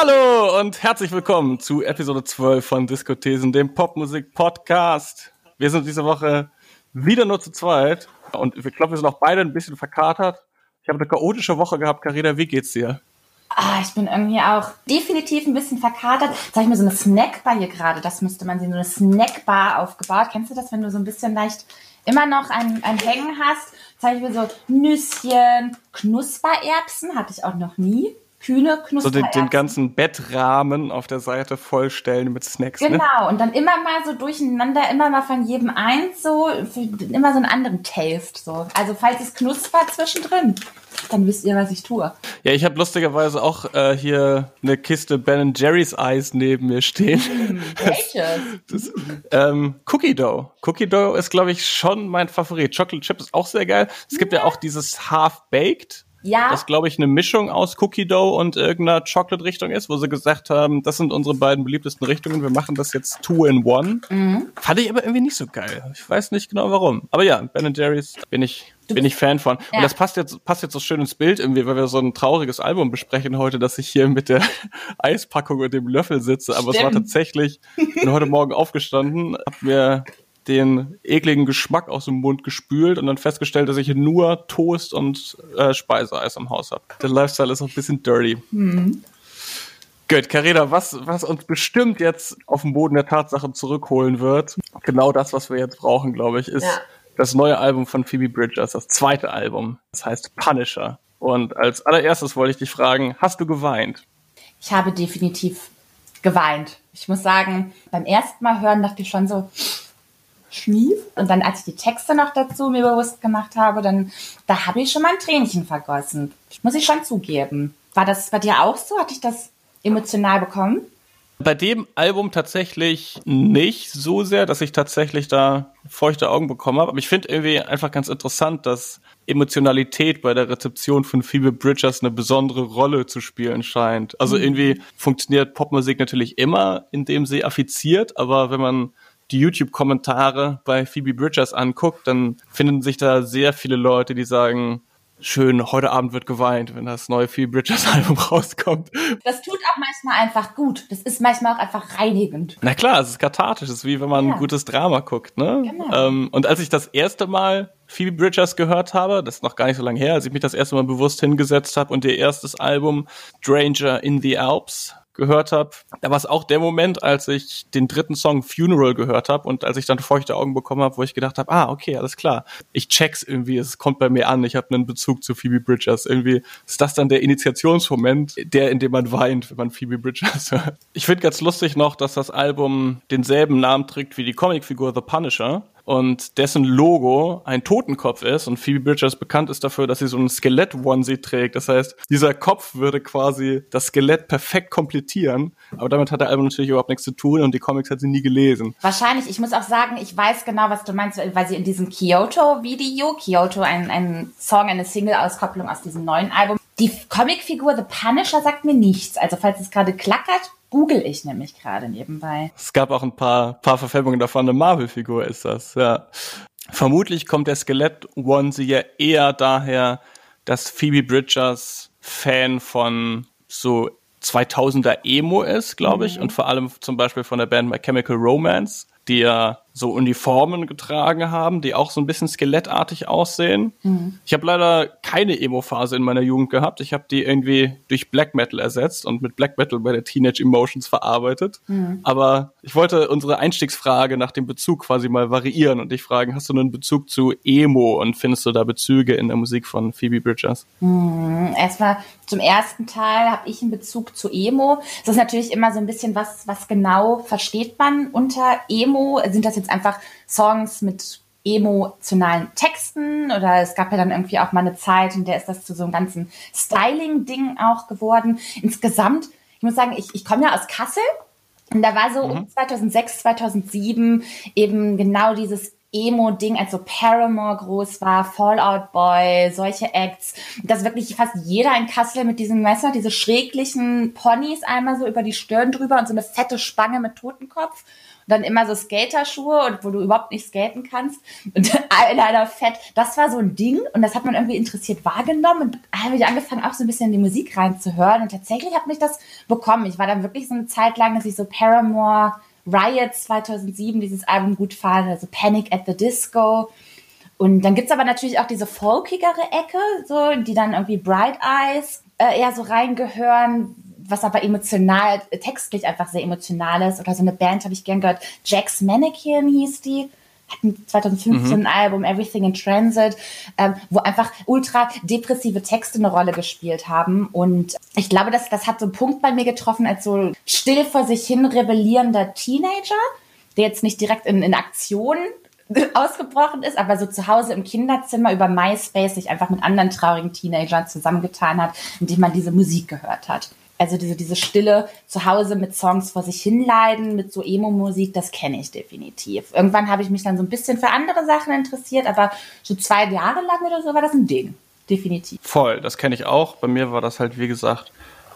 Hallo und herzlich willkommen zu Episode 12 von Diskothesen, dem Popmusik-Podcast. Wir sind diese Woche wieder nur zu zweit und ich glaube, wir sind auch beide ein bisschen verkatert. Ich habe eine chaotische Woche gehabt. Carina, wie geht's dir? Ah, ich bin irgendwie auch definitiv ein bisschen verkatert. Jetzt ich mir so eine Snackbar hier gerade, das müsste man sehen, so eine Snackbar aufgebaut. Kennst du das, wenn du so ein bisschen leicht immer noch ein, ein Hängen hast? Jetzt ich mir so Nüsschen, Knuspererbsen, hatte ich auch noch nie. Kühne Knuspererbsen. So den, den ganzen Bettrahmen auf der Seite vollstellen mit Snacks. Genau, Ne? und dann immer mal so durcheinander, immer mal von jedem eins so, für, immer so einen anderen Taste. So. Also falls es knuspert zwischendrin, dann wisst ihr, was ich tue. Ja, ich habe lustigerweise auch äh, hier eine Kiste Ben Jerry's Eis neben mir stehen. Welches? Das, ähm, Cookie Dough. Cookie Dough ist, glaube ich, schon mein Favorit. Chocolate Chip ist auch sehr geil. Es gibt ja, auch dieses Half-Baked. Ja. Das, glaube ich, eine Mischung aus Cookie Dough und irgendeiner Chocolate-Richtung ist, wo sie gesagt haben, das sind unsere beiden beliebtesten Richtungen. Wir machen das jetzt two in one. Mhm. Fand ich aber irgendwie nicht so geil. Ich weiß nicht genau warum. Aber ja, Ben Jerry's bin ich, bin ich Fan von. Ja. Und das passt jetzt, passt jetzt so schön ins Bild irgendwie, weil wir so ein trauriges Album besprechen heute, dass ich hier mit der Eispackung und dem Löffel sitze. Aber es war Stimmt. tatsächlich, ich bin heute Morgen aufgestanden, hab mir den ekligen Geschmack aus dem Mund gespült und dann festgestellt, dass ich nur Toast und äh, Speiseeis im Haus habe. Der Lifestyle ist auch ein bisschen dirty. Gut, Carina, was, was uns bestimmt jetzt auf den Boden der Tatsachen zurückholen wird, genau das, was wir jetzt brauchen, glaube ich, ist Ja. das neue Album von Phoebe Bridgers, das zweite Album. Das heißt Punisher. Und als allererstes wollte ich dich fragen, hast du geweint? Ich habe definitiv geweint. Ich muss sagen, beim ersten Mal hören dachte ich schon so, schnief. Und dann, als ich die Texte noch dazu mir bewusst gemacht habe, dann, da habe ich schon mal ein Tränchen vergossen. Muss ich schon zugeben. War das bei dir auch so? Hatte ich das emotional bekommen? Bei dem Album tatsächlich nicht so sehr, dass ich tatsächlich da feuchte Augen bekommen habe. Aber ich finde irgendwie einfach ganz interessant, dass Emotionalität bei der Rezeption von Phoebe Bridgers eine besondere Rolle zu spielen scheint. Also irgendwie funktioniert Popmusik natürlich immer, indem sie affiziert, aber wenn man die YouTube-Kommentare bei Phoebe Bridgers anguckt, dann finden sich da sehr viele Leute, die sagen, schön, heute Abend wird geweint, wenn das neue Phoebe Bridgers Album rauskommt. Das tut auch manchmal einfach gut. Das ist manchmal auch einfach reinigend. Na klar, es ist kathartisch, es ist wie wenn man Ja. ein gutes Drama guckt, ne? Genau. Ähm, und als ich das erste Mal Phoebe Bridgers gehört habe, das ist noch gar nicht so lange her, als ich mich das erste Mal bewusst hingesetzt habe und ihr erstes Album Stranger in the Alps gehört habe, da war es auch der Moment, als ich den dritten Song Funeral gehört habe und als ich dann feuchte Augen bekommen habe, wo ich gedacht habe, ah, okay, alles klar. Ich check's irgendwie, es kommt bei mir an, ich habe einen Bezug zu Phoebe Bridgers. Irgendwie ist das dann der Initiationsmoment, der, in dem man weint, wenn man Phoebe Bridgers hört. Ich finde ganz lustig noch, dass das Album denselben Namen trägt wie die Comicfigur The Punisher und dessen Logo ein Totenkopf ist und Phoebe Bridgers bekannt ist dafür, dass sie so einen Skelett-Onesie trägt. Das heißt, dieser Kopf würde quasi das Skelett perfekt komplettieren, aber damit hat der Album natürlich überhaupt nichts zu tun und die Comics hat sie nie gelesen. Wahrscheinlich, ich muss auch sagen, ich weiß genau, was du meinst, weil sie in diesem Kyoto-Video, Kyoto, ein, ein Song, eine Single-Auskopplung aus diesem neuen Album, die Comicfigur The Punisher sagt mir nichts. Also falls es gerade klackert, google ich nämlich gerade nebenbei. Es gab auch ein paar, paar Verfilmungen davon. Eine Marvel-Figur ist das, ja. Vermutlich kommt der Skelett-Onesie ja eher daher, dass Phoebe Bridgers Fan von so 2000er Emo ist, glaube ich, und vor allem zum Beispiel von der Band My Chemical Romance, die ja so Uniformen getragen haben, die auch so ein bisschen skelettartig aussehen. Ich habe leider keine Emo-Phase in meiner Jugend gehabt. Ich habe die irgendwie durch Black Metal ersetzt und mit Black Metal bei der Teenage Emotions verarbeitet. Aber ich wollte unsere Einstiegsfrage nach dem Bezug quasi mal variieren und dich fragen, hast du einen Bezug zu Emo und findest du da Bezüge in der Musik von Phoebe Bridgers? Erstmal zum ersten Teil habe ich einen Bezug zu Emo. Es ist natürlich immer so ein bisschen, was, was genau versteht man unter Emo? Sind das jetzt einfach Songs mit emotionalen Texten oder es gab ja dann irgendwie auch mal eine Zeit, in der ist das zu so einem ganzen Styling-Ding auch geworden. Insgesamt, ich muss sagen, ich, ich komme ja aus Kassel und da war so um 2006, 2007 eben genau dieses Emo-Ding, als so Paramore groß war, Fallout Boy, solche Acts, dass wirklich fast jeder in Kassel mit diesem Messer, diese schräglichen Ponys einmal so über die Stirn drüber und so eine fette Spange mit Totenkopf dann immer so Skaterschuhe und wo du überhaupt nicht skaten kannst und leider fett. Das war so ein Ding und das hat man irgendwie interessiert wahrgenommen und habe ich angefangen auch so ein bisschen in die Musik reinzuhören und tatsächlich hat mich das bekommen. Ich war dann wirklich so eine Zeit lang, dass ich so Paramore Riots 2007 dieses Album gut fand, also Panic at the Disco. Und dann gibt's aber natürlich auch diese folkigere Ecke, so, die dann irgendwie Bright Eyes äh, eher so reingehören, was aber emotional, textlich einfach sehr emotional ist. Oder so eine Band habe ich gern gehört, Jack's Mannequin hieß die hatten 2015 mhm. ein Album Everything in Transit, ähm, wo einfach ultra depressive Texte eine Rolle gespielt haben. Und ich glaube, das, das hat so einen Punkt bei mir getroffen, als so still vor sich hin rebellierender Teenager, der jetzt nicht direkt in, in Aktion ausgebrochen ist, aber so zu Hause im Kinderzimmer über MySpace sich einfach mit anderen traurigen Teenagern zusammengetan hat, indem man diese Musik gehört hat also diese, diese Stille zu Hause mit Songs vor sich hinleiden, mit so Emo-Musik, das kenne ich definitiv. Irgendwann habe ich mich dann so ein bisschen für andere Sachen interessiert, aber so zwei Jahre lang oder so war das ein Ding. Definitiv. Voll, das kenne ich auch. Bei mir war das halt, wie gesagt,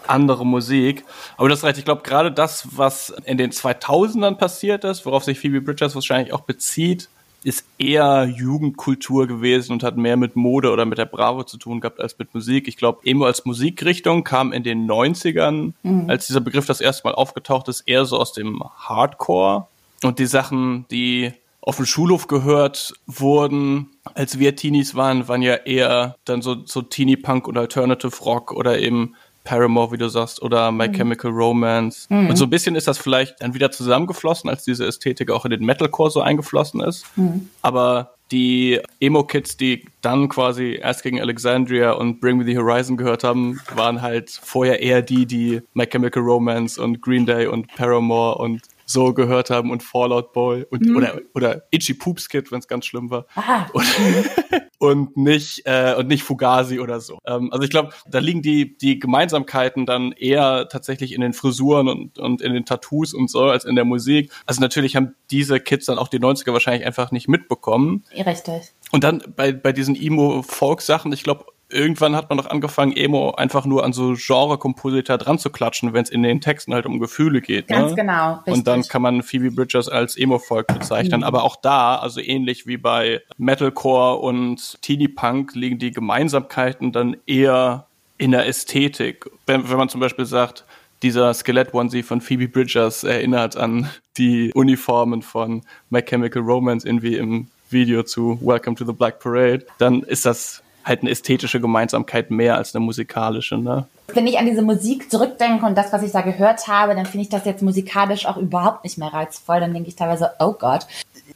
andere Musik. Aber das reicht. Ich glaube, gerade das, was in den 2000ern passiert ist, worauf sich Phoebe Bridgers wahrscheinlich auch bezieht, ist eher Jugendkultur gewesen und hat mehr mit Mode oder mit der Bravo zu tun gehabt als mit Musik. Ich glaube, Emo als Musikrichtung kam in den 90ern, mhm. als dieser Begriff das erste Mal aufgetaucht ist, eher so aus dem Hardcore. Und die Sachen, die auf dem Schulhof gehört wurden, als wir Teenies waren, waren ja eher dann so, so Teenie-Punk und Alternative Rock oder eben Paramore, wie du sagst, oder My mhm. Chemical Romance. Mhm. Und so ein bisschen ist das vielleicht dann wieder zusammengeflossen, als diese Ästhetik auch in den Metalcore so eingeflossen ist. Mhm. Aber die Emo-Kids, die dann quasi erst gegen Alexandria und Bring Me the Horizon gehört haben, waren halt vorher eher die, die My Chemical Romance und Green Day und Paramore und so gehört haben und Fallout Boy und mhm. oder oder Itchy Poops Kid, wenn es ganz schlimm war. Aha. Und, und nicht äh, und nicht Fugazi oder so. Ähm, also ich glaube, da liegen die die Gemeinsamkeiten dann eher tatsächlich in den Frisuren und und in den Tattoos und so als in der Musik. Also natürlich haben diese Kids dann auch die 90er wahrscheinlich einfach nicht mitbekommen. Richtig. Und dann bei bei diesen Emo Folk Sachen, ich glaube irgendwann hat man doch angefangen, Emo einfach nur an so Genre-Kompositor dran zu klatschen, wenn es in den Texten halt um Gefühle geht. Ganz ne? genau. Richtig. Und dann kann man Phoebe Bridgers als Emo-Folk bezeichnen. Mhm. Aber auch da, also ähnlich wie bei Metalcore und Teeny Punk, liegen die Gemeinsamkeiten dann eher in der Ästhetik. Wenn, wenn man zum Beispiel sagt, dieser Skelett-Onesie von Phoebe Bridgers erinnert an die Uniformen von My Chemical Romance irgendwie im Video zu Welcome to the Black Parade, dann ist das halt eine ästhetische Gemeinsamkeit mehr als eine musikalische. Ne? Wenn ich an diese Musik zurückdenke und das, was ich da gehört habe, dann finde ich das jetzt musikalisch auch überhaupt nicht mehr reizvoll. Dann denke ich teilweise, oh Gott.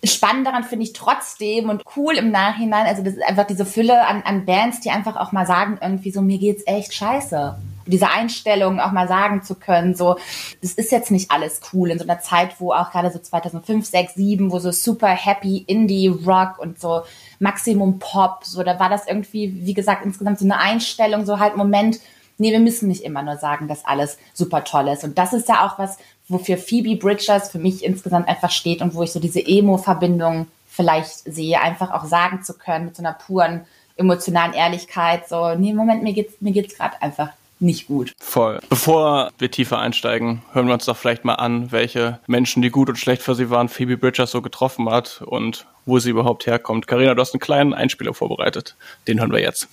Spannend daran finde ich trotzdem und cool im Nachhinein, also das ist einfach diese Fülle an, an Bands, die einfach auch mal sagen, irgendwie so, mir geht's echt scheiße diese Einstellung auch mal sagen zu können, so, das ist jetzt nicht alles cool in so einer Zeit, wo auch gerade so 2005, 6, 7, wo so super happy Indie Rock und so Maximum Pop, so, da war das irgendwie, wie gesagt, insgesamt so eine Einstellung, so halt Moment, nee, wir müssen nicht immer nur sagen, dass alles super toll ist. Und das ist ja auch was, wofür Phoebe Bridgers für mich insgesamt einfach steht und wo ich so diese Emo-Verbindung vielleicht sehe, einfach auch sagen zu können mit so einer puren emotionalen Ehrlichkeit, so, nee, Moment, mir geht's, mir geht's gerade einfach nicht gut. Voll. Bevor wir tiefer einsteigen, hören wir uns doch vielleicht mal an, welche Menschen, die gut und schlecht für sie waren, Phoebe Bridgers so getroffen hat und wo sie überhaupt herkommt. Karina, du hast einen kleinen Einspieler vorbereitet. Den hören wir jetzt.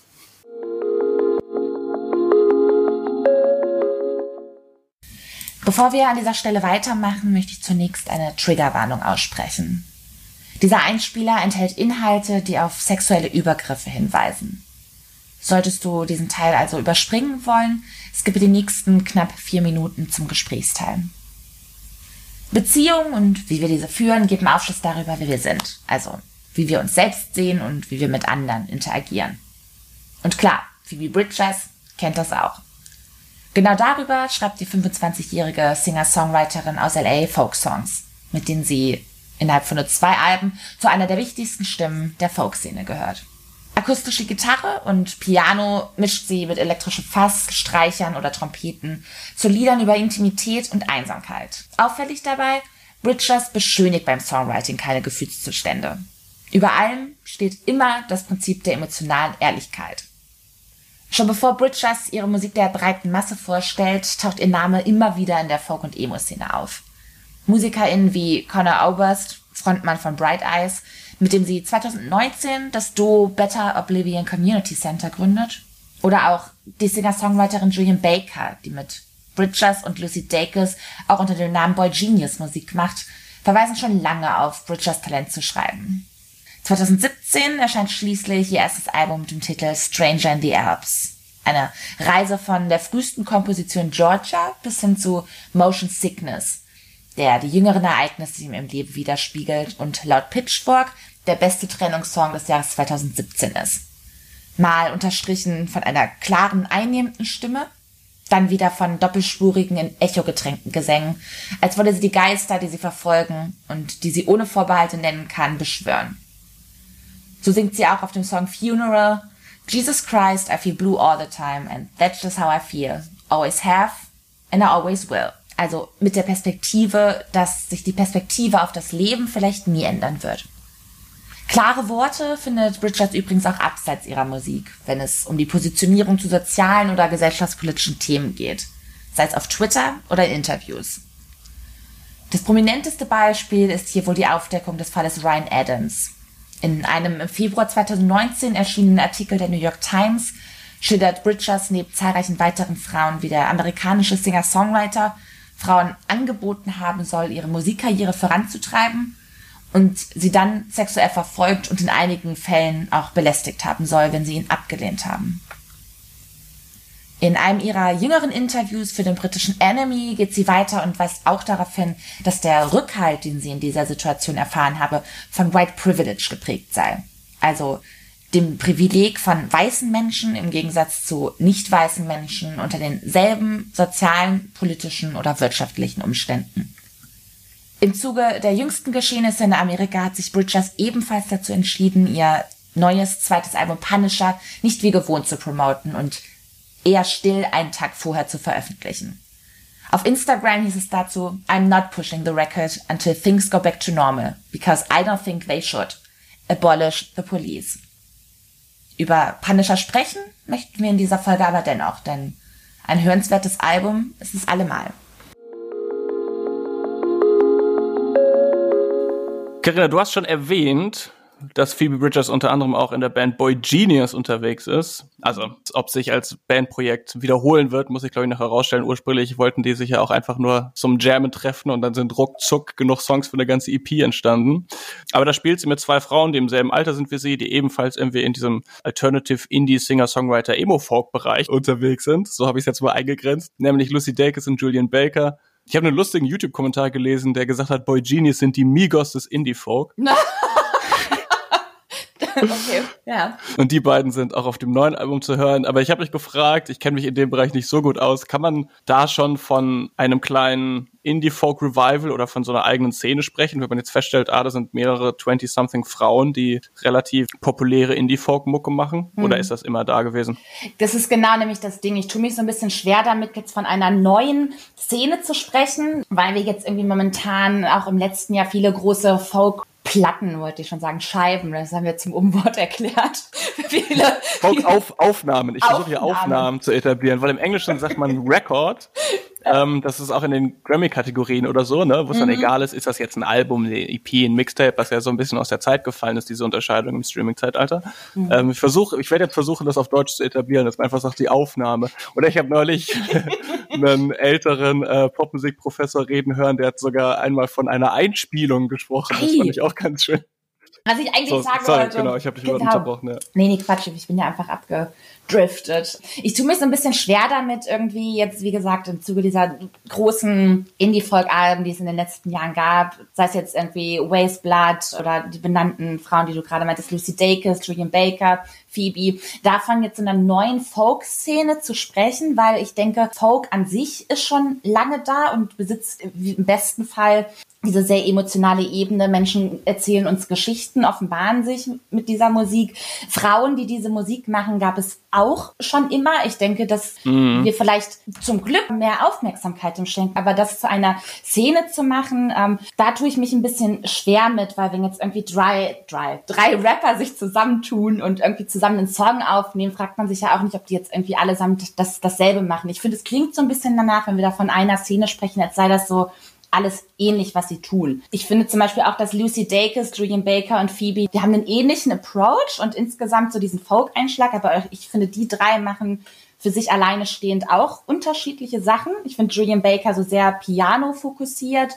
Bevor wir an dieser Stelle weitermachen, möchte ich zunächst eine Triggerwarnung aussprechen. Dieser Einspieler enthält Inhalte, die auf sexuelle Übergriffe hinweisen. Solltest du diesen Teil also überspringen wollen, skippe die nächsten knapp vier Minuten zum Gesprächsteil. Beziehungen und wie wir diese führen, geben Aufschluss darüber, wer wir sind. Also, wie wir uns selbst sehen und wie wir mit anderen interagieren. Und klar, Phoebe Bridges kennt das auch. Genau darüber schreibt die 25-jährige Singer-Songwriterin aus LA Folk-Songs, mit denen sie innerhalb von nur zwei Alben zu einer der wichtigsten Stimmen der Folk-Szene gehört. Akustische Gitarre und Piano mischt sie mit elektrischen Fass, Streichern oder Trompeten zu Liedern über Intimität und Einsamkeit. Auffällig dabei, Bridgers beschönigt beim Songwriting keine Gefühlszustände. Über allem steht immer das Prinzip der emotionalen Ehrlichkeit. Schon bevor Bridgers ihre Musik der breiten Masse vorstellt, taucht ihr Name immer wieder in der Folk- und Emo-Szene auf. MusikerInnen wie Connor Oberst, Frontmann von Bright Eyes, mit dem sie 2019 das Duo Better Oblivion Community Center gründet. Oder auch die Singer-Songwriterin Julian Baker, die mit Bridgers und Lucy Dacus auch unter dem Namen Boy Genius Musik macht, verweisen schon lange auf Bridgers Talent zu schreiben. 2017 erscheint schließlich ihr erstes Album mit dem Titel Stranger in the Alps. Eine Reise von der frühesten Komposition Georgia bis hin zu Motion Sickness, der die jüngeren Ereignisse im Leben widerspiegelt und laut Pitchfork der beste Trennungssong des Jahres 2017 ist. Mal unterstrichen von einer klaren, einnehmenden Stimme, dann wieder von doppelspurigen, in Echo getränkten Gesängen, als wolle sie die Geister, die sie verfolgen und die sie ohne Vorbehalte nennen kann, beschwören. So singt sie auch auf dem Song Funeral, Jesus Christ, I feel blue all the time and that's just how I feel. Always have and I always will. Also mit der Perspektive, dass sich die Perspektive auf das Leben vielleicht nie ändern wird. Klare Worte findet Bridget übrigens auch abseits ihrer Musik, wenn es um die Positionierung zu sozialen oder gesellschaftspolitischen Themen geht, sei es auf Twitter oder in Interviews. Das prominenteste Beispiel ist hier wohl die Aufdeckung des Falles Ryan Adams. In einem im Februar 2019 erschienenen Artikel der New York Times schildert Bridgers neben zahlreichen weiteren Frauen, wie der amerikanische Singer-Songwriter Frauen angeboten haben soll, ihre Musikkarriere voranzutreiben und sie dann sexuell verfolgt und in einigen Fällen auch belästigt haben soll, wenn sie ihn abgelehnt haben. In einem ihrer jüngeren Interviews für den britischen Enemy geht sie weiter und weist auch darauf hin, dass der Rückhalt, den sie in dieser Situation erfahren habe, von White Privilege geprägt sei. Also dem Privileg von weißen Menschen im Gegensatz zu nicht weißen Menschen unter denselben sozialen, politischen oder wirtschaftlichen Umständen. Im Zuge der jüngsten Geschehnisse in Amerika hat sich Bridgers ebenfalls dazu entschieden, ihr neues zweites Album Punisher nicht wie gewohnt zu promoten und eher still einen Tag vorher zu veröffentlichen. Auf Instagram hieß es dazu, I'm not pushing the record until things go back to normal, because I don't think they should. Abolish the police. Über Punisher sprechen möchten wir in dieser Folge aber dennoch, denn ein hörenswertes Album ist es allemal. Carina, du hast schon erwähnt, dass Phoebe Bridgers unter anderem auch in der Band Boy Genius unterwegs ist. Also, ob sich als Bandprojekt wiederholen wird, muss ich glaube ich noch herausstellen. Ursprünglich wollten die sich ja auch einfach nur zum Jammen treffen und dann sind ruckzuck genug Songs für eine ganze EP entstanden. Aber da spielt sie mit zwei Frauen, die im selben Alter sind wie sie, die ebenfalls irgendwie in diesem Alternative Indie Singer Songwriter Emo Folk Bereich unterwegs sind. So habe ich es jetzt mal eingegrenzt, nämlich Lucy Dacus und Julian Baker. Ich habe einen lustigen YouTube-Kommentar gelesen, der gesagt hat, Boy Genius sind die Migos des Indie-Folk. okay, ja. Und die beiden sind auch auf dem neuen Album zu hören. Aber ich habe mich gefragt, ich kenne mich in dem Bereich nicht so gut aus, kann man da schon von einem kleinen Indie-Folk-Revival oder von so einer eigenen Szene sprechen, wenn man jetzt feststellt, ah, da sind mehrere 20-something Frauen, die relativ populäre Indie-Folk-Mucke machen? Mhm. Oder ist das immer da gewesen? Das ist genau nämlich das Ding. Ich tue mich so ein bisschen schwer damit, jetzt von einer neuen Szene zu sprechen, weil wir jetzt irgendwie momentan auch im letzten Jahr viele große Folk Platten, wollte ich schon sagen, Scheiben, das haben wir zum Umwort erklärt. viele, viele Auf, Aufnahmen. Ich versuche hier Aufnahmen zu etablieren, weil im Englischen sagt man Record. Ähm, das ist auch in den Grammy-Kategorien oder so, ne, wo es mhm. dann egal ist, ist das jetzt ein Album, eine EP, ein Mixtape, was ja so ein bisschen aus der Zeit gefallen ist, diese Unterscheidung im Streaming-Zeitalter. Mhm. Ähm, ich versuche, ich werde jetzt versuchen, das auf Deutsch zu etablieren, dass man einfach sagt, die Aufnahme. Oder ich habe neulich einen älteren äh, Popmusikprofessor reden hören, der hat sogar einmal von einer Einspielung gesprochen. Das fand ich auch ganz schön. Was ich eigentlich so, sagen sorry, wollte. Genau, ich habe dich genau. unterbrochen. Ja. Nee, nee, Quatsch, ich bin ja einfach abgedriftet. Ich tue mich so ein bisschen schwer damit, irgendwie jetzt, wie gesagt, im Zuge dieser großen Indie-Folk-Alben, die es in den letzten Jahren gab, sei es jetzt irgendwie Waste Blood oder die benannten Frauen, die du gerade meintest, Lucy Dacus, Julian Baker, Phoebe, davon jetzt in einer neuen Folk-Szene zu sprechen, weil ich denke, Folk an sich ist schon lange da und besitzt im besten Fall diese sehr emotionale Ebene. Menschen erzählen uns Geschichten, offenbaren sich mit dieser Musik. Frauen, die diese Musik machen, gab es auch schon immer. Ich denke, dass mhm. wir vielleicht zum Glück mehr Aufmerksamkeit im schenken, aber das zu einer Szene zu machen, ähm, da tue ich mich ein bisschen schwer mit, weil wenn jetzt irgendwie drei, drei, drei Rapper sich zusammentun und irgendwie zusammen einen Song aufnehmen, fragt man sich ja auch nicht, ob die jetzt irgendwie allesamt das, dasselbe machen. Ich finde, es klingt so ein bisschen danach, wenn wir da von einer Szene sprechen, als sei das so alles ähnlich, was sie tun. Ich finde zum Beispiel auch, dass Lucy Dacus, Julian Baker und Phoebe, die haben einen ähnlichen Approach und insgesamt so diesen Folk-Einschlag, aber ich finde, die drei machen für sich alleine stehend auch unterschiedliche Sachen. Ich finde Julian Baker so sehr Piano fokussiert,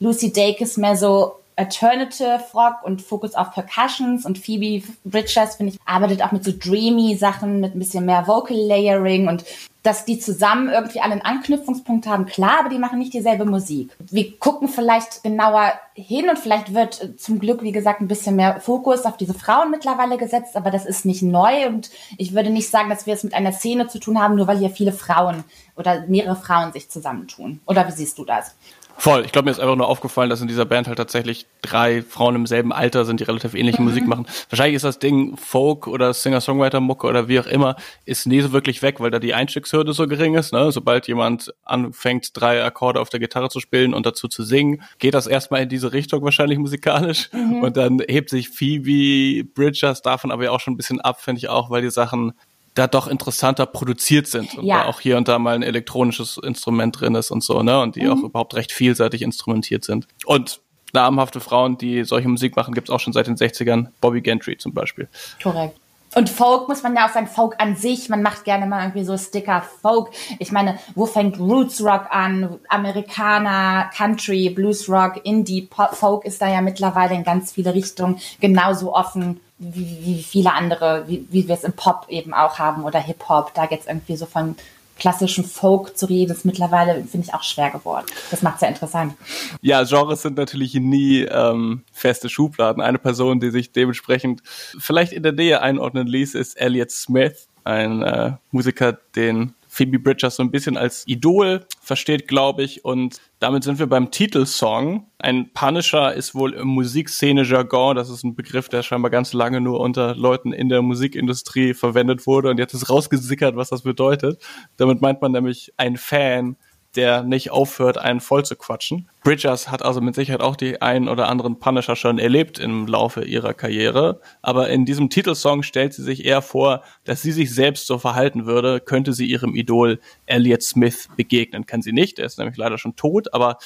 Lucy Dacus mehr so Alternative Rock und Fokus auf Percussions und Phoebe Bridgers, finde ich, arbeitet auch mit so dreamy Sachen, mit ein bisschen mehr Vocal Layering und dass die zusammen irgendwie alle einen Anknüpfungspunkt haben, klar, aber die machen nicht dieselbe Musik. Wir gucken vielleicht genauer hin und vielleicht wird zum Glück, wie gesagt, ein bisschen mehr Fokus auf diese Frauen mittlerweile gesetzt, aber das ist nicht neu und ich würde nicht sagen, dass wir es mit einer Szene zu tun haben, nur weil hier viele Frauen oder mehrere Frauen sich zusammentun. Oder wie siehst du das? Voll. Ich glaube, mir ist einfach nur aufgefallen, dass in dieser Band halt tatsächlich drei Frauen im selben Alter sind, die relativ ähnliche mhm. Musik machen. Wahrscheinlich ist das Ding Folk oder Singer-Songwriter-Mucke oder wie auch immer, ist nie so wirklich weg, weil da die Einstiegshürde so gering ist. Ne? Sobald jemand anfängt, drei Akkorde auf der Gitarre zu spielen und dazu zu singen, geht das erstmal in diese Richtung wahrscheinlich musikalisch. Mhm. Und dann hebt sich Phoebe Bridgers davon aber ja auch schon ein bisschen ab, finde ich auch, weil die Sachen da doch interessanter produziert sind und ja. da auch hier und da mal ein elektronisches Instrument drin ist und so, ne? Und die mhm. auch überhaupt recht vielseitig instrumentiert sind. Und namhafte Frauen, die solche Musik machen, gibt es auch schon seit den 60ern. Bobby Gentry zum Beispiel. Korrekt. Und Folk muss man ja auch sagen, Folk an sich, man macht gerne mal irgendwie so Sticker Folk. Ich meine, wo fängt Roots Rock an? Amerikaner, Country, Blues Rock, Indie, Pop, Folk ist da ja mittlerweile in ganz viele Richtungen genauso offen wie, wie viele andere, wie, wie wir es im Pop eben auch haben oder Hip-Hop. Da jetzt irgendwie so von klassischen Folk zu reden, ist mittlerweile, finde ich, auch schwer geworden. Das macht es ja interessant. Ja, Genres sind natürlich nie ähm, feste Schubladen. Eine Person, die sich dementsprechend vielleicht in der Nähe einordnen ließ, ist Elliot Smith, ein äh, Musiker, den Phoebe Bridgers so ein bisschen als Idol versteht, glaube ich. Und damit sind wir beim Titelsong. Ein Punisher ist wohl im Musikszene-Jargon. Das ist ein Begriff, der scheinbar ganz lange nur unter Leuten in der Musikindustrie verwendet wurde. Und jetzt ist rausgesickert, was das bedeutet. Damit meint man nämlich ein Fan, der nicht aufhört, einen voll zu quatschen. Bridgers hat also mit Sicherheit auch die einen oder anderen Punisher schon erlebt im Laufe ihrer Karriere. Aber in diesem Titelsong stellt sie sich eher vor, dass sie sich selbst so verhalten würde, könnte sie ihrem Idol Elliot Smith begegnen. Kann sie nicht, er ist nämlich leider schon tot. Aber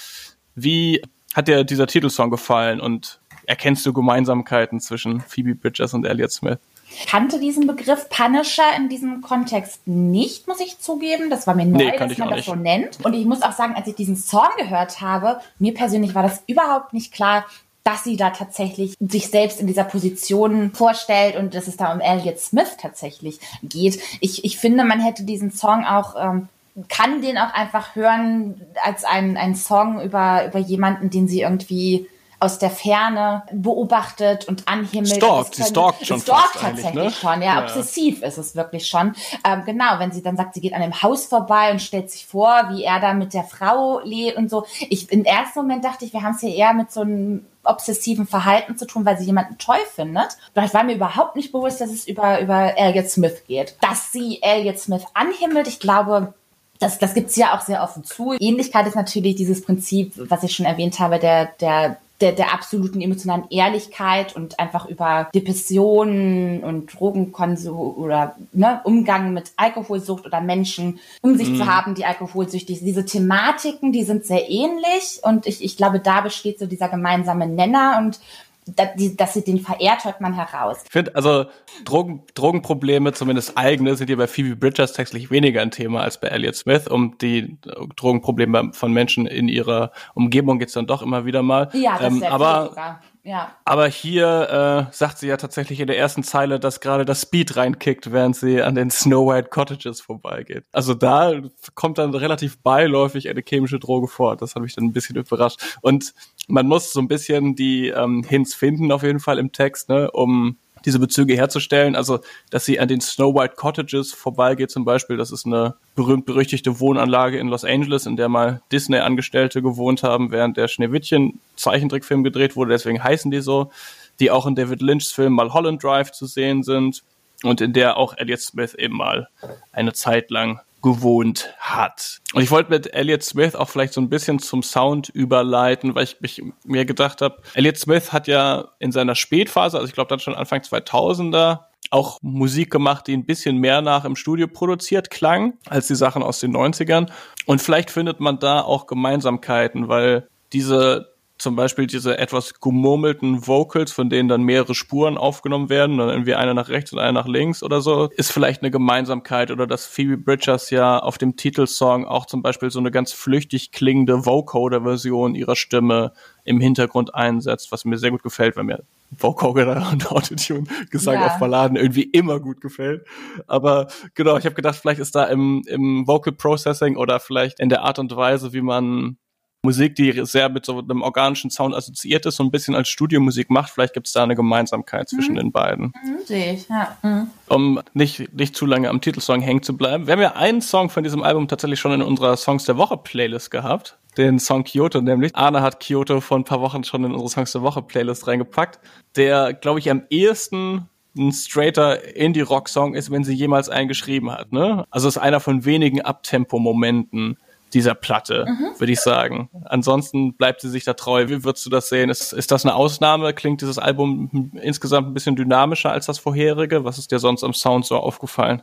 wie hat dir dieser Titelsong gefallen und erkennst du Gemeinsamkeiten zwischen Phoebe Bridgers und Elliot Smith? Kannte diesen Begriff Punisher in diesem Kontext nicht, muss ich zugeben. Das war mir neu, nee, dass man das nicht. so nennt. Und ich muss auch sagen, als ich diesen Song gehört habe, mir persönlich war das überhaupt nicht klar, dass sie da tatsächlich sich selbst in dieser Position vorstellt und dass es da um Elliot Smith tatsächlich geht. Ich, ich finde, man hätte diesen Song auch ähm, kann den auch einfach hören als einen, einen Song über, über jemanden, den sie irgendwie aus der Ferne beobachtet und anhimmelt. Stalkt, sie stalkt schon stalkt tatsächlich ne? schon, ja, ja, obsessiv ist es wirklich schon. Ähm, genau, wenn sie dann sagt, sie geht an dem Haus vorbei und stellt sich vor, wie er da mit der Frau lebt und so. Ich, im ersten Moment dachte ich, wir haben es hier eher mit so einem obsessiven Verhalten zu tun, weil sie jemanden toll findet. Vielleicht war mir überhaupt nicht bewusst, dass es über, über Elliot Smith geht. Dass sie Elliot Smith anhimmelt, ich glaube, das, das gibt's ja auch sehr offen zu. Ähnlichkeit ist natürlich dieses Prinzip, was ich schon erwähnt habe, der, der der, der absoluten emotionalen Ehrlichkeit und einfach über Depressionen und Drogenkonsum oder ne, Umgang mit Alkoholsucht oder Menschen um sich mm. zu mhm. haben, die alkoholsüchtig sind. Diese Thematiken, die sind sehr ähnlich und ich, ich glaube, da besteht so dieser gemeinsame Nenner und dass sie den verehrt, hört man heraus. Ich finde, also Drogen, Drogenprobleme, zumindest eigene, sind ja bei Phoebe Bridgers textlich weniger ein Thema als bei Elliot Smith. Um die Drogenprobleme von Menschen in ihrer Umgebung geht's dann doch immer wieder mal. Ja, das ähm, ist aber sogar. Ja. Aber hier äh, sagt sie ja tatsächlich in der ersten Zeile, dass gerade das Speed reinkickt, während sie an den Snow White Cottages vorbeigeht. Also da kommt dann relativ beiläufig eine chemische Droge vor. Das hat mich dann ein bisschen überrascht. Und man muss so ein bisschen die ähm, Hints finden, auf jeden Fall im Text, ne, um diese Bezüge herzustellen. Also, dass sie an den Snow White Cottages vorbeigeht zum Beispiel. Das ist eine berühmt-berüchtigte Wohnanlage in Los Angeles, in der mal Disney-Angestellte gewohnt haben, während der Schneewittchen Zeichentrickfilm gedreht wurde. Deswegen heißen die so. Die auch in David Lynchs Film Mulholland Drive zu sehen sind. Und in der auch Elliot Smith eben mal eine Zeit lang gewohnt hat. Und ich wollte mit Elliot Smith auch vielleicht so ein bisschen zum Sound überleiten, weil ich mich, mir gedacht habe, Elliot Smith hat ja in seiner Spätphase, also ich glaube dann schon Anfang 2000er, auch Musik gemacht, die ein bisschen mehr nach im Studio produziert klang, als die Sachen aus den 90ern. Und vielleicht findet man da auch Gemeinsamkeiten, weil diese zum Beispiel diese etwas gemurmelten Vocals, von denen dann mehrere Spuren aufgenommen werden, dann irgendwie eine nach rechts und eine nach links oder so, ist vielleicht eine Gemeinsamkeit oder dass Phoebe Bridgers ja auf dem Titelsong auch zum Beispiel so eine ganz flüchtig klingende Vocoder-Version ihrer Stimme im Hintergrund einsetzt, was mir sehr gut gefällt, weil mir Vocoder und Autotune Gesang ja. auf Balladen irgendwie immer gut gefällt. Aber genau, ich habe gedacht, vielleicht ist da im, im Vocal Processing oder vielleicht in der Art und Weise, wie man Musik, die sehr mit so einem organischen Sound assoziiert ist, so ein bisschen als Studiomusik macht. Vielleicht gibt es da eine Gemeinsamkeit zwischen mhm. den beiden. Mhm, sehe ich, ja. Mhm. Um nicht, nicht zu lange am Titelsong hängen zu bleiben. Wir haben ja einen Song von diesem Album tatsächlich schon in unserer Songs der Woche Playlist gehabt. Den Song Kyoto nämlich. Arne hat Kyoto vor ein paar Wochen schon in unsere Songs der Woche Playlist reingepackt. Der, glaube ich, am ehesten ein straighter Indie-Rock-Song ist, wenn sie jemals einen geschrieben hat. Ne? Also ist einer von wenigen Abtempo-Momenten dieser Platte, mhm. würde ich sagen. Ansonsten bleibt sie sich da treu. Wie würdest du das sehen? Ist, ist das eine Ausnahme? Klingt dieses Album insgesamt ein bisschen dynamischer als das vorherige? Was ist dir sonst am Sound so aufgefallen?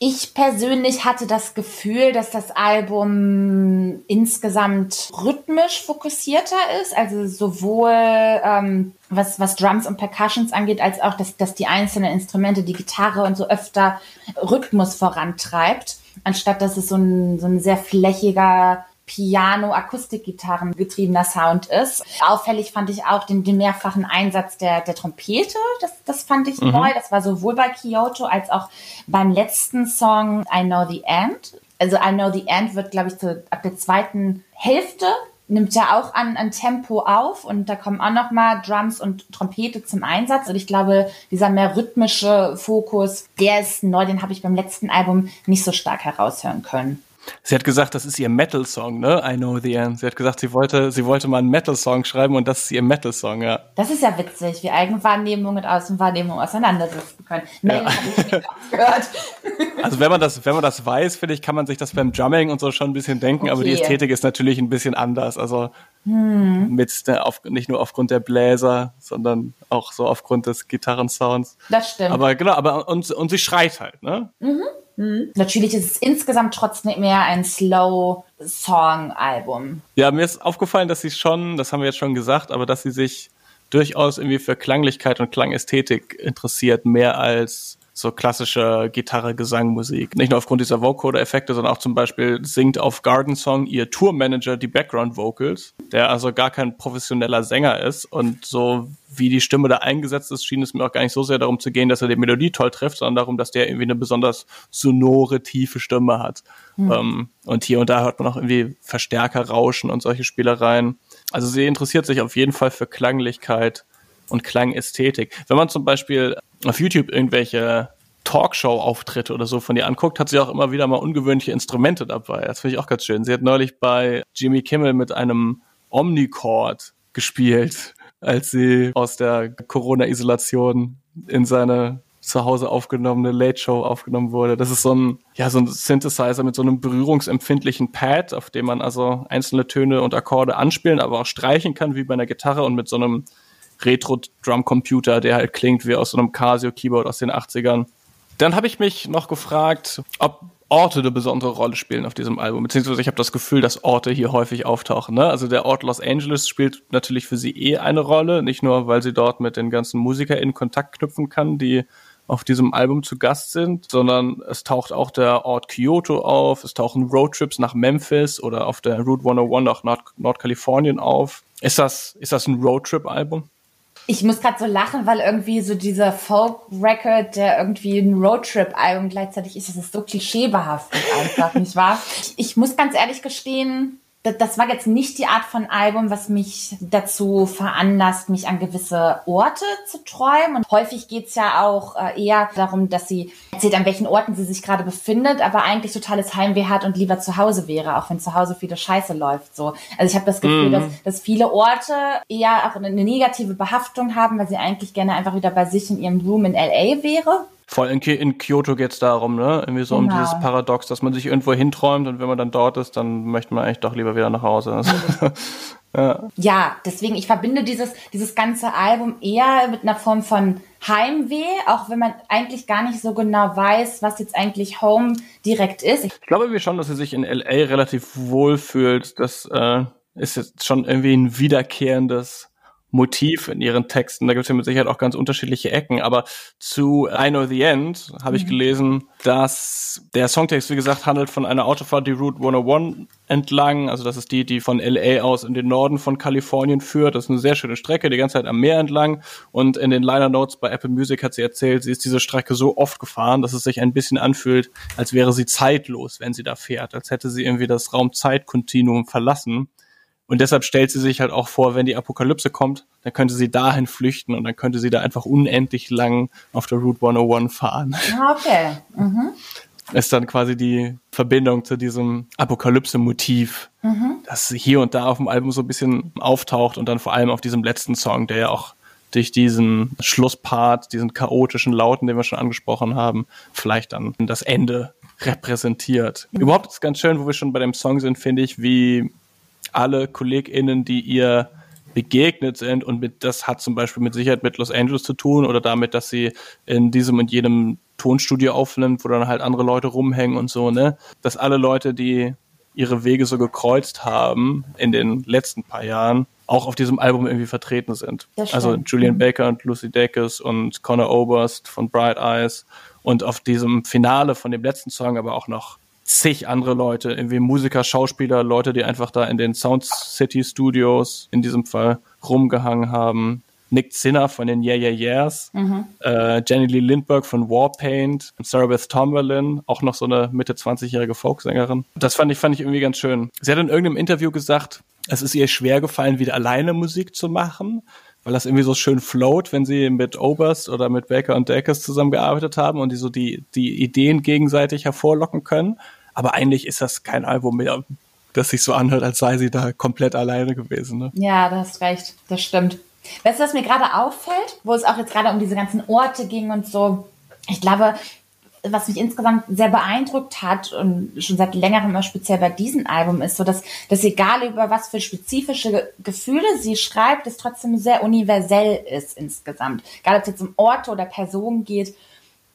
Ich persönlich hatte das Gefühl, dass das Album insgesamt rhythmisch fokussierter ist, also sowohl ähm, was, was Drums und Percussions angeht, als auch, dass, dass die einzelnen Instrumente, die Gitarre und so öfter Rhythmus vorantreibt anstatt dass es so ein, so ein sehr flächiger Piano-Akustikgitarren getriebener Sound ist. Auffällig fand ich auch den, den mehrfachen Einsatz der, der Trompete. Das, das fand ich mhm. neu. Das war sowohl bei Kyoto als auch beim letzten Song I Know the End. Also I Know the End wird, glaube ich, zu, ab der zweiten Hälfte nimmt ja auch an, an Tempo auf und da kommen auch noch mal Drums und Trompete zum Einsatz und ich glaube, dieser mehr rhythmische Fokus, der ist neu, den habe ich beim letzten Album nicht so stark heraushören können. Sie hat gesagt, das ist ihr Metal-Song, ne? I know the end. Sie hat gesagt, sie wollte, sie wollte mal einen Metal-Song schreiben und das ist ihr Metal-Song, ja. Das ist ja witzig, wie Eigenwahrnehmung und Außenwahrnehmung auseinandersetzen können. Ja. gehört. Also wenn man das, wenn man das weiß, finde ich, kann man sich das beim Drumming und so schon ein bisschen denken, okay. aber die Ästhetik ist natürlich ein bisschen anders. Also hm. mit ne, auf, nicht nur aufgrund der Bläser, sondern auch so aufgrund des Gitarrensounds. Das stimmt. Aber genau, aber und, und sie schreit halt, ne? Mhm. Mhm. Natürlich ist es insgesamt trotzdem mehr ein Slow-Song-Album. Ja, mir ist aufgefallen, dass sie schon, das haben wir jetzt schon gesagt, aber dass sie sich durchaus irgendwie für Klanglichkeit und Klangästhetik interessiert, mehr als so klassische Gitarre-Gesangmusik. Nicht nur aufgrund dieser Vocoder-Effekte, sondern auch zum Beispiel singt auf Garden Song ihr Tourmanager die Background-Vocals, der also gar kein professioneller Sänger ist und so wie die Stimme da eingesetzt ist, schien es mir auch gar nicht so sehr darum zu gehen, dass er die Melodie toll trifft, sondern darum, dass der irgendwie eine besonders sonore, tiefe Stimme hat. Mhm. Ähm, und hier und da hört man auch irgendwie Verstärker rauschen und solche Spielereien. Also sie interessiert sich auf jeden Fall für Klanglichkeit und Klangästhetik. Wenn man zum Beispiel auf YouTube irgendwelche Talkshow-Auftritte oder so von ihr anguckt, hat sie auch immer wieder mal ungewöhnliche Instrumente dabei. Das finde ich auch ganz schön. Sie hat neulich bei Jimmy Kimmel mit einem Omnicord gespielt, als sie aus der Corona-Isolation in seine zu Hause aufgenommene Late Show aufgenommen wurde. Das ist so ein, ja, so ein Synthesizer mit so einem berührungsempfindlichen Pad, auf dem man also einzelne Töne und Akkorde anspielen, aber auch streichen kann, wie bei einer Gitarre und mit so einem Retro-Drum-Computer, der halt klingt wie aus so einem Casio-Keyboard aus den 80ern. Dann habe ich mich noch gefragt, ob Orte eine besondere Rolle spielen auf diesem Album. Beziehungsweise ich habe das Gefühl, dass Orte hier häufig auftauchen. Ne? Also der Ort Los Angeles spielt natürlich für sie eh eine Rolle. Nicht nur, weil sie dort mit den ganzen MusikerInnen Kontakt knüpfen kann, die auf diesem Album zu Gast sind, sondern es taucht auch der Ort Kyoto auf, es tauchen Roadtrips nach Memphis oder auf der Route 101 nach Nord Nordkalifornien auf. Ist das, ist das ein Roadtrip-Album? Ich muss gerade so lachen, weil irgendwie so dieser Folk-Record, der irgendwie ein Roadtrip-Album gleichzeitig ist, das ist so klischeebehaftet einfach, nicht wahr? Ich muss ganz ehrlich gestehen, das war jetzt nicht die Art von Album, was mich dazu veranlasst, mich an gewisse Orte zu träumen. Und häufig geht's ja auch äh, eher darum, dass sie erzählt, an welchen Orten sie sich gerade befindet, aber eigentlich totales Heimweh hat und lieber zu Hause wäre, auch wenn zu Hause viele Scheiße läuft. So, also ich habe das Gefühl, mhm. dass, dass viele Orte eher auch eine negative Behaftung haben, weil sie eigentlich gerne einfach wieder bei sich in ihrem Room in LA wäre. Vor allem in, in Kyoto geht es darum, ne? Irgendwie so genau. um dieses Paradox, dass man sich irgendwo hinträumt und wenn man dann dort ist, dann möchte man eigentlich doch lieber wieder nach Hause. ja. ja, deswegen, ich verbinde dieses, dieses ganze Album eher mit einer Form von Heimweh, auch wenn man eigentlich gar nicht so genau weiß, was jetzt eigentlich Home direkt ist. Ich glaube wie schon, dass sie sich in LA relativ wohl fühlt. Das äh, ist jetzt schon irgendwie ein wiederkehrendes Motiv in ihren Texten. Da gibt es ja mit Sicherheit auch ganz unterschiedliche Ecken. Aber zu I Know the End habe ich mhm. gelesen, dass der Songtext, wie gesagt, handelt von einer Autofahrt, die Route 101 entlang. Also das ist die, die von LA aus in den Norden von Kalifornien führt. Das ist eine sehr schöne Strecke, die ganze Zeit am Meer entlang. Und in den Liner Notes bei Apple Music hat sie erzählt, sie ist diese Strecke so oft gefahren, dass es sich ein bisschen anfühlt, als wäre sie zeitlos, wenn sie da fährt. Als hätte sie irgendwie das Raum-Zeit-Kontinuum verlassen. Und deshalb stellt sie sich halt auch vor, wenn die Apokalypse kommt, dann könnte sie dahin flüchten und dann könnte sie da einfach unendlich lang auf der Route 101 fahren. Ah, okay. Mhm. Ist dann quasi die Verbindung zu diesem Apokalypse-Motiv, mhm. das hier und da auf dem Album so ein bisschen auftaucht und dann vor allem auf diesem letzten Song, der ja auch durch diesen Schlusspart, diesen chaotischen Lauten, den wir schon angesprochen haben, vielleicht dann das Ende repräsentiert. Mhm. Überhaupt ist es ganz schön, wo wir schon bei dem Song sind, finde ich, wie alle KollegInnen, die ihr begegnet sind und mit, das hat zum Beispiel mit Sicherheit mit Los Angeles zu tun oder damit, dass sie in diesem und jenem Tonstudio aufnimmt, wo dann halt andere Leute rumhängen und so, ne? Dass alle Leute, die ihre Wege so gekreuzt haben in den letzten paar Jahren, auch auf diesem Album irgendwie vertreten sind. Also Julian. Baker und Lucy Dacus und Connor Oberst von Bright Eyes und auf diesem Finale von dem letzten Song aber auch noch zig andere Leute, irgendwie Musiker, Schauspieler, Leute, die einfach da in den Sound City Studios in diesem Fall rumgehangen haben. Nick Zinner von den Yeah Yeah Yeahs, mhm. äh, Jenny Lee Lindbergh von Warpaint, Sarah Beth Tomberlin, auch noch so eine Mitte 20-jährige Folksängerin. Das fand ich, fand ich irgendwie ganz schön. Sie hat in irgendeinem Interview gesagt, es ist ihr schwer gefallen, wieder alleine Musik zu machen, weil das irgendwie so schön float, wenn sie mit Oberst oder mit Baker und Deckers zusammengearbeitet haben und die so die, die Ideen gegenseitig hervorlocken können. Aber eigentlich ist das kein Album mehr, das sich so anhört, als sei sie da komplett alleine gewesen. Ne? Ja, du hast recht, das stimmt. Weißt du, was mir gerade auffällt, wo es auch jetzt gerade um diese ganzen Orte ging und so? Ich glaube, was mich insgesamt sehr beeindruckt hat und schon seit längerem immer speziell bei diesem Album ist, so dass, dass egal über was für spezifische Gefühle sie schreibt, es trotzdem sehr universell ist insgesamt. Egal ob es jetzt um Orte oder Personen geht,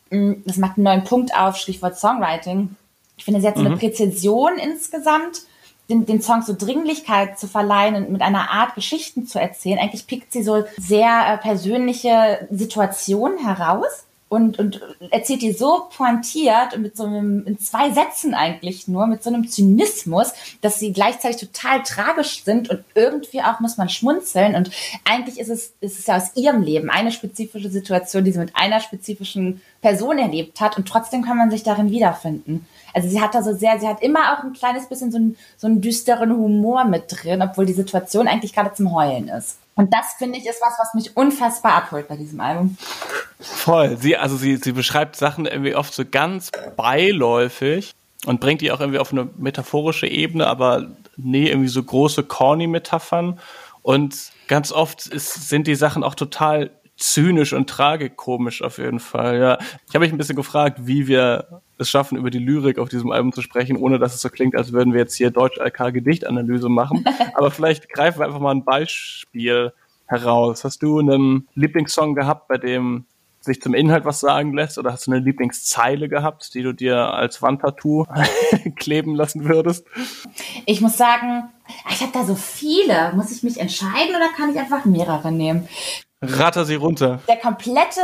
mm, das macht einen neuen Punkt auf, Stichwort Songwriting. Ich finde, sie hat so eine mhm. Präzision insgesamt, den, den Songs so Dringlichkeit zu verleihen und mit einer Art Geschichten zu erzählen. Eigentlich pickt sie so sehr äh, persönliche Situationen heraus und, und erzählt die so pointiert und mit so einem, in zwei Sätzen eigentlich nur, mit so einem Zynismus, dass sie gleichzeitig total tragisch sind und irgendwie auch muss man schmunzeln und eigentlich ist es, ist es ja aus ihrem Leben eine spezifische Situation, die sie mit einer spezifischen Person erlebt hat und trotzdem kann man sich darin wiederfinden. Also sie hat da so sehr, sie hat immer auch ein kleines bisschen so einen, so einen düsteren Humor mit drin, obwohl die Situation eigentlich gerade zum Heulen ist. Und das finde ich ist was, was mich unfassbar abholt bei diesem Album. Voll. Sie, also sie, sie beschreibt Sachen irgendwie oft so ganz beiläufig und bringt die auch irgendwie auf eine metaphorische Ebene, aber nee, irgendwie so große Corny-Metaphern. Und ganz oft ist, sind die Sachen auch total zynisch und tragikomisch auf jeden Fall. Ja, ich habe mich ein bisschen gefragt, wie wir es schaffen, über die Lyrik auf diesem Album zu sprechen, ohne dass es so klingt, als würden wir jetzt hier Deutsch-LK-Gedichtanalyse machen. Aber vielleicht greifen wir einfach mal ein Beispiel heraus. Hast du einen Lieblingssong gehabt, bei dem sich zum Inhalt was sagen lässt? Oder hast du eine Lieblingszeile gehabt, die du dir als Wandtattoo kleben lassen würdest? Ich muss sagen, ich habe da so viele. Muss ich mich entscheiden oder kann ich einfach mehrere nehmen? Ratter sie runter. Der komplette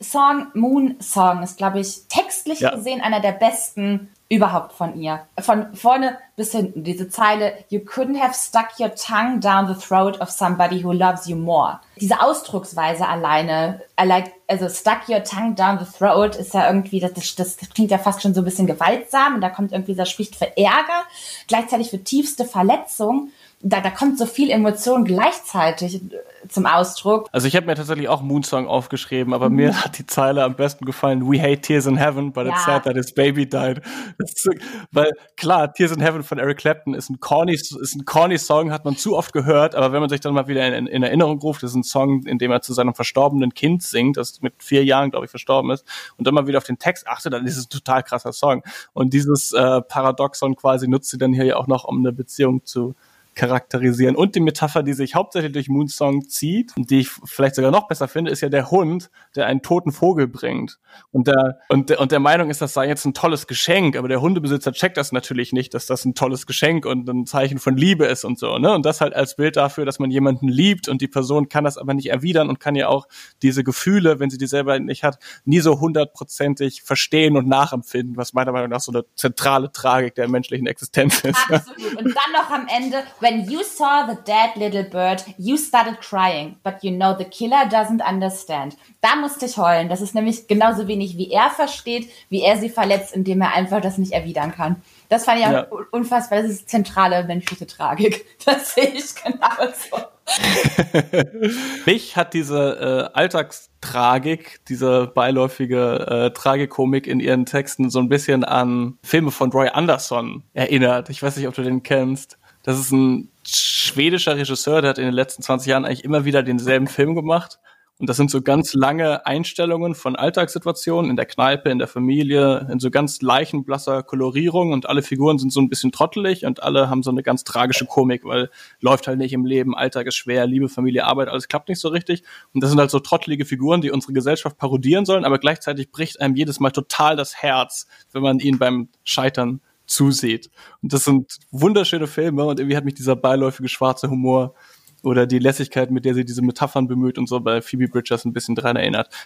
Song Moon Song ist, glaube ich, textlich ja. gesehen einer der besten überhaupt von ihr. Von vorne bis hinten. Diese Zeile, you couldn't have stuck your tongue down the throat of somebody who loves you more. Diese Ausdrucksweise alleine, also stuck your tongue down the throat ist ja irgendwie, das, das, das klingt ja fast schon so ein bisschen gewaltsam und da kommt irgendwie, das spricht für Ärger, gleichzeitig für tiefste Verletzung da, da kommt so viel Emotion gleichzeitig äh, zum Ausdruck. Also ich habe mir tatsächlich auch Moonsong aufgeschrieben, aber mhm. mir hat die Zeile am besten gefallen, We hate Tears in Heaven, but ja. it's sad that his baby died. So, weil klar, Tears in Heaven von Eric Clapton ist ein corny, ist ein corny Song, hat man zu oft gehört, aber wenn man sich dann mal wieder in, in Erinnerung ruft, ist ein Song, in dem er zu seinem verstorbenen Kind singt, das mit vier Jahren, glaube ich, verstorben ist, und dann mal wieder auf den Text achtet, dann ist es ein total krasser Song. Und dieses äh, Paradoxon quasi nutzt sie dann hier ja auch noch, um eine Beziehung zu charakterisieren. Und die Metapher, die sich hauptsächlich durch Moonsong zieht und die ich vielleicht sogar noch besser finde, ist ja der Hund, der einen toten Vogel bringt. Und der, und der, und der Meinung ist, das sei jetzt ein tolles Geschenk, aber der Hundebesitzer checkt das natürlich nicht, dass das ein tolles Geschenk und ein Zeichen von Liebe ist und so, ne? Und das halt als Bild dafür, dass man jemanden liebt und die Person kann das aber nicht erwidern und kann ja auch diese Gefühle, wenn sie die selber nicht hat, nie so hundertprozentig verstehen und nachempfinden, was meiner Meinung nach so eine zentrale Tragik der menschlichen Existenz ist. Absolut. Und dann noch am Ende, When you saw the dead little bird, you started crying, but you know the killer doesn't understand. Da musste ich heulen. Das ist nämlich genauso wenig, wie er versteht, wie er sie verletzt, indem er einfach das nicht erwidern kann. Das fand ich auch ja. unfassbar. Das ist zentrale menschliche Tragik. Das sehe ich genauso. Mich hat diese äh, Alltagstragik, diese beiläufige äh, Tragikomik in ihren Texten so ein bisschen an Filme von Roy Anderson erinnert. Ich weiß nicht, ob du den kennst. Das ist ein schwedischer Regisseur, der hat in den letzten 20 Jahren eigentlich immer wieder denselben Film gemacht. Und das sind so ganz lange Einstellungen von Alltagssituationen in der Kneipe, in der Familie, in so ganz leichenblasser Kolorierung und alle Figuren sind so ein bisschen trottelig und alle haben so eine ganz tragische Komik, weil läuft halt nicht im Leben, Alltag ist schwer, Liebe, Familie, Arbeit, alles klappt nicht so richtig. Und das sind halt so trottelige Figuren, die unsere Gesellschaft parodieren sollen, aber gleichzeitig bricht einem jedes Mal total das Herz, wenn man ihnen beim Scheitern zusieht. Und das sind wunderschöne Filme und irgendwie hat mich dieser beiläufige schwarze Humor oder die Lässigkeit, mit der sie diese Metaphern bemüht und so bei Phoebe Bridgers ein bisschen dran erinnert.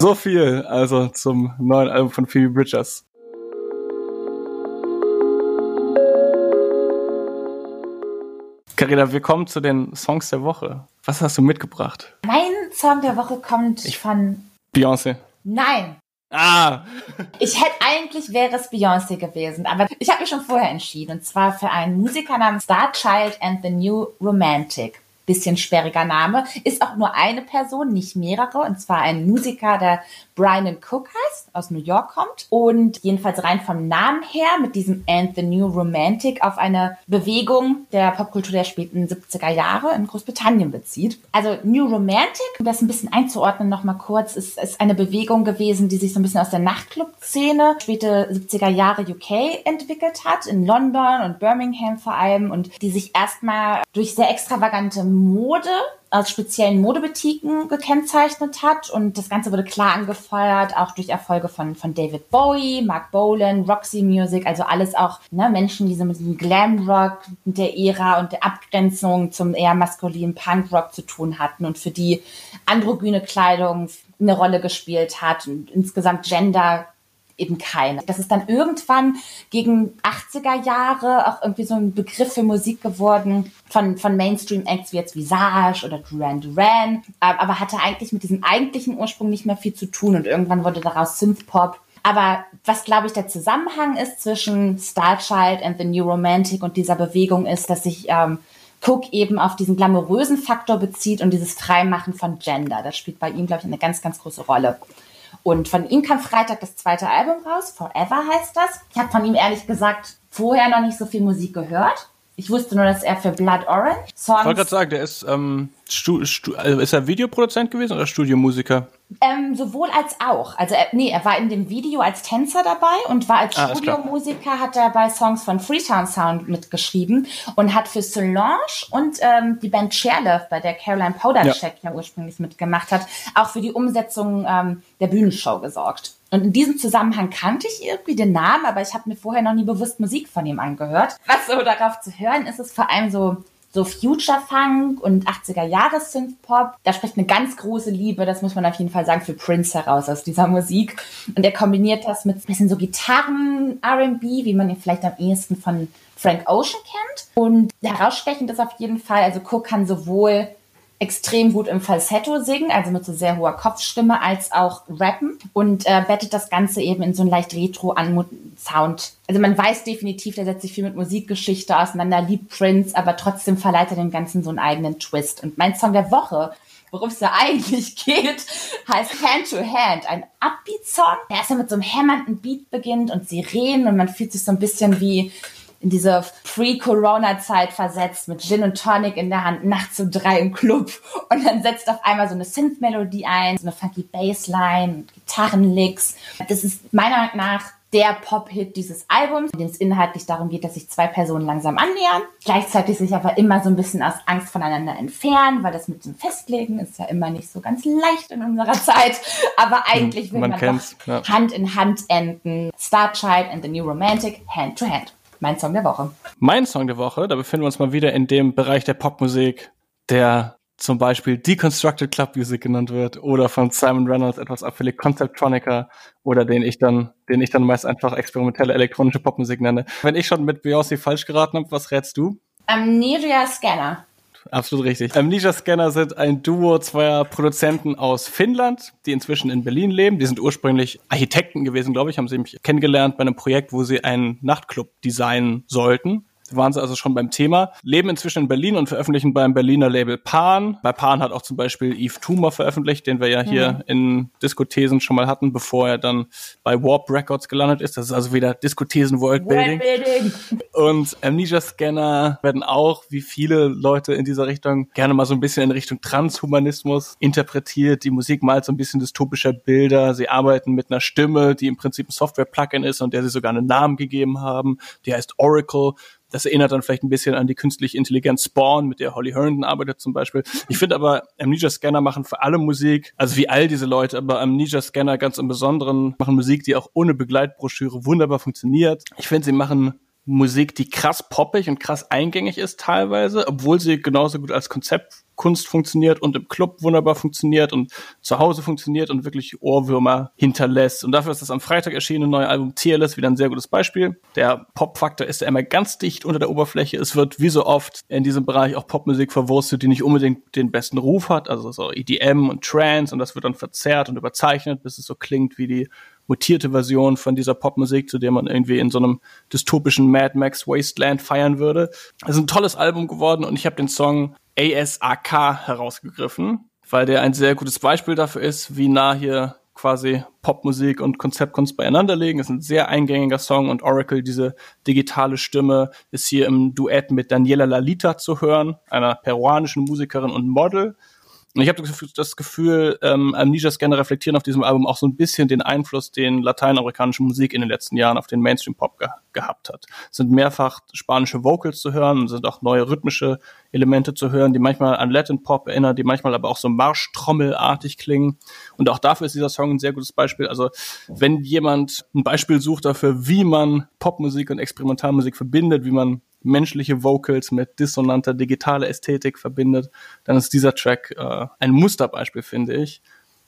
So viel also zum neuen Album von Phoebe Bridgers. Carina, wir kommen zu den Songs der Woche. Was hast du mitgebracht? Mein Song der Woche kommt ich von Beyoncé. Nein, Ah! Ich hätte eigentlich wäre es Beyoncé gewesen, aber ich habe mich schon vorher entschieden und zwar für einen Musiker namens Starchild and the New Romantic bisschen sperriger Name, ist auch nur eine Person, nicht mehrere, und zwar ein Musiker, der Brian Cook heißt, aus New York kommt. Und jedenfalls rein vom Namen her mit diesem And the New Romantic auf eine Bewegung der Popkultur der späten 70er Jahre in Großbritannien bezieht. Also New Romantic, um das ein bisschen einzuordnen nochmal kurz, ist, ist eine Bewegung gewesen, die sich so ein bisschen aus der Nachtclub-Szene späte 70er Jahre UK entwickelt hat, in London und Birmingham vor allem und die sich erstmal durch sehr extravagante Mode aus speziellen Modebetiken gekennzeichnet hat. Und das Ganze wurde klar angefeuert, auch durch Erfolge von, von David Bowie, Mark Bolan, Roxy Music, also alles auch ne, Menschen, die so mit dem Glamrock der Ära und der Abgrenzung zum eher maskulinen Punkrock zu tun hatten und für die androgyne Kleidung eine Rolle gespielt hat und insgesamt Gender eben keine. Das ist dann irgendwann gegen 80er Jahre auch irgendwie so ein Begriff für Musik geworden von, von Mainstream-Acts wie jetzt Visage oder Duran Duran, aber hatte eigentlich mit diesem eigentlichen Ursprung nicht mehr viel zu tun und irgendwann wurde daraus Synthpop. Aber was, glaube ich, der Zusammenhang ist zwischen Starchild and the New Romantic und dieser Bewegung ist, dass sich ähm, Cook eben auf diesen glamourösen Faktor bezieht und dieses Freimachen von Gender. Das spielt bei ihm, glaube ich, eine ganz, ganz große Rolle. Und von ihm kam Freitag das zweite Album raus, Forever heißt das. Ich habe von ihm ehrlich gesagt vorher noch nicht so viel Musik gehört. Ich wusste nur, dass er für Blood Orange Songs. Ich wollte gerade sagen, der ist, ähm, Stu, Stu, also ist er Videoproduzent gewesen oder Studiomusiker? Ähm, sowohl als auch. Also er, nee, er war in dem Video als Tänzer dabei und war als ah, Studiomusiker, hat er bei Songs von Freetown Sound mitgeschrieben und hat für Solange und ähm, die Band Chairlove, bei der Caroline Powdercheck ja. ja ursprünglich mitgemacht hat, auch für die Umsetzung ähm, der Bühnenshow gesorgt. Und in diesem Zusammenhang kannte ich irgendwie den Namen, aber ich habe mir vorher noch nie bewusst Musik von ihm angehört. Was so darauf zu hören ist, ist vor allem so so Future Funk und 80er Jahre Synth Pop. Da spricht eine ganz große Liebe, das muss man auf jeden Fall sagen, für Prince heraus aus dieser Musik. Und er kombiniert das mit ein bisschen so Gitarren R&B, wie man ihn vielleicht am ehesten von Frank Ocean kennt. Und herausstechend ist auf jeden Fall, also Cook kann sowohl extrem gut im Falsetto singen, also mit so sehr hoher Kopfstimme, als auch rappen und äh, bettet das Ganze eben in so einen leicht retro-Sound. Also man weiß definitiv, der setzt sich viel mit Musikgeschichte auseinander, liebt Prince, aber trotzdem verleiht er dem Ganzen so einen eigenen Twist. Und mein Song der Woche worum es da eigentlich geht, heißt Hand to Hand. Ein Upbeat-Song, der erst mit so einem hämmernden Beat beginnt und sie reden und man fühlt sich so ein bisschen wie in diese Pre-Corona-Zeit versetzt mit Gin und Tonic in der Hand, nachts um drei im Club und dann setzt auf einmal so eine Synth-Melodie ein, so eine funky Bassline, Gitarrenlicks. Das ist meiner Meinung nach der Pop-Hit dieses Albums, in dem es inhaltlich darum geht, dass sich zwei Personen langsam annähern, gleichzeitig sich aber immer so ein bisschen aus Angst voneinander entfernen, weil das mit dem Festlegen ist ja immer nicht so ganz leicht in unserer Zeit, aber eigentlich will man, man doch ja. Hand in Hand enden. Starchild and the New Romantic, Hand to Hand mein Song der Woche. Mein Song der Woche, da befinden wir uns mal wieder in dem Bereich der Popmusik, der zum Beispiel Deconstructed Club Music genannt wird oder von Simon Reynolds etwas abfällig Conceptronica oder den ich dann, den ich dann meist einfach experimentelle elektronische Popmusik nenne. Wenn ich schon mit Beyoncé falsch geraten habe, was rätst du? Amnesia Scanner. Absolut richtig. Amnesia Scanner sind ein Duo zweier Produzenten aus Finnland, die inzwischen in Berlin leben. Die sind ursprünglich Architekten gewesen, glaube ich, haben sie mich kennengelernt bei einem Projekt, wo sie einen Nachtclub designen sollten waren sie also schon beim Thema. Leben inzwischen in Berlin und veröffentlichen beim Berliner Label Pan. Bei Pan hat auch zum Beispiel Yves Tumor veröffentlicht, den wir ja hier mhm. in Diskothesen schon mal hatten, bevor er dann bei Warp Records gelandet ist. Das ist also wieder Diskothesen Worldbuilding. Worldbuilding. Und Amnesia Scanner werden auch, wie viele Leute in dieser Richtung, gerne mal so ein bisschen in Richtung Transhumanismus interpretiert. Die Musik malt so ein bisschen dystopischer Bilder. Sie arbeiten mit einer Stimme, die im Prinzip ein Software-Plugin ist und der sie sogar einen Namen gegeben haben. Die heißt Oracle das erinnert dann vielleicht ein bisschen an die künstliche Intelligenz Spawn, mit der Holly Herndon arbeitet zum Beispiel. Ich finde aber, Amnesia Scanner machen für alle Musik, also wie all diese Leute, aber Amnesia Scanner ganz im Besonderen machen Musik, die auch ohne Begleitbroschüre wunderbar funktioniert. Ich finde, sie machen Musik, die krass poppig und krass eingängig ist teilweise, obwohl sie genauso gut als Konzeptkunst funktioniert und im Club wunderbar funktioniert und zu Hause funktioniert und wirklich Ohrwürmer hinterlässt. Und dafür ist das am Freitag erschienene neue Album Tearless wieder ein sehr gutes Beispiel. Der Popfaktor ist ja immer ganz dicht unter der Oberfläche. Es wird wie so oft in diesem Bereich auch Popmusik verwurstet, die nicht unbedingt den besten Ruf hat, also so EDM und Trance und das wird dann verzerrt und überzeichnet, bis es so klingt wie die mutierte Version von dieser Popmusik, zu der man irgendwie in so einem dystopischen Mad Max Wasteland feiern würde. Es ist ein tolles Album geworden und ich habe den Song ASAK herausgegriffen, weil der ein sehr gutes Beispiel dafür ist, wie nah hier quasi Popmusik und Konzeptkunst beieinander liegen. Es ist ein sehr eingängiger Song und Oracle, diese digitale Stimme, ist hier im Duett mit Daniela Lalita zu hören, einer peruanischen Musikerin und Model. Und ich habe das Gefühl, ähm, Amnesia Scanner reflektieren auf diesem Album auch so ein bisschen den Einfluss, den lateinamerikanische Musik in den letzten Jahren auf den Mainstream-Pop ge gehabt hat. Es sind mehrfach spanische Vocals zu hören, sind auch neue rhythmische Elemente zu hören, die manchmal an Latin Pop erinnern, die manchmal aber auch so Marschtrommelartig klingen. Und auch dafür ist dieser Song ein sehr gutes Beispiel. Also wenn jemand ein Beispiel sucht dafür, wie man Popmusik und Experimentalmusik verbindet, wie man menschliche Vocals mit dissonanter digitaler Ästhetik verbindet, dann ist dieser Track äh, ein Musterbeispiel, finde ich.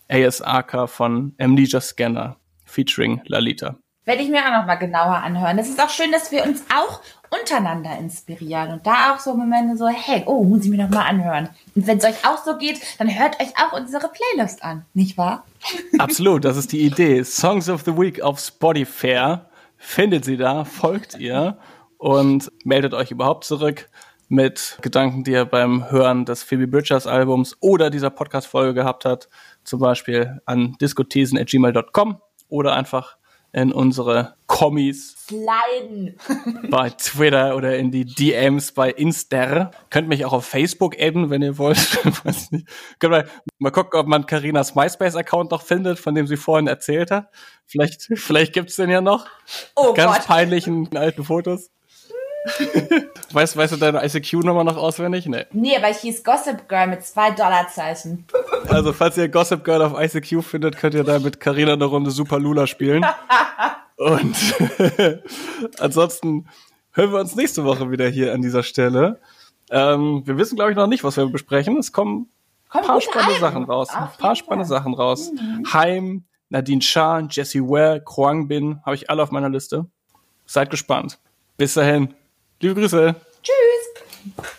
ASAK von Amnesia Scanner featuring Lalita. Werde ich mir auch noch mal genauer anhören. Es ist auch schön, dass wir uns auch untereinander inspirieren und da auch so Momente so, hey, oh, muss ich mir noch mal anhören. Und wenn es euch auch so geht, dann hört euch auch unsere Playlist an, nicht wahr? Absolut, das ist die Idee. Songs of the Week auf Spotify. Findet sie da, folgt ihr und meldet euch überhaupt zurück mit Gedanken, die ihr beim Hören des Phoebe Bridgers Albums oder dieser Podcast-Folge gehabt habt, zum Beispiel an diskothesen.gmail.com oder einfach in unsere Kommis Sliden. bei Twitter oder in die DMs bei Inster. Könnt mich auch auf Facebook adden, wenn ihr wollt. Weiß nicht. Könnt mal, mal gucken, ob man Karinas MySpace-Account noch findet, von dem sie vorhin erzählt hat. Vielleicht, vielleicht gibt's den ja noch. Oh Ganz Gott. peinlichen alten Fotos. weißt, weißt du deine ICQ-Nummer noch auswendig? Nee. Nee, aber ich hieß Gossip Girl mit zwei Dollarzeichen. Also, falls ihr Gossip Girl auf ICQ findet, könnt ihr da mit Carina eine Runde Super Lula spielen. Und ansonsten hören wir uns nächste Woche wieder hier an dieser Stelle. Ähm, wir wissen, glaube ich, noch nicht, was wir besprechen. Es kommen ein paar spannende Alben. Sachen raus. Ein paar spannende Fall. Sachen raus. Mhm. Heim, Nadine Shah, Jesse Ware, Kwang Bin, habe ich alle auf meiner Liste. Seid gespannt. Bis dahin. Liebe Grüße. Tschüss.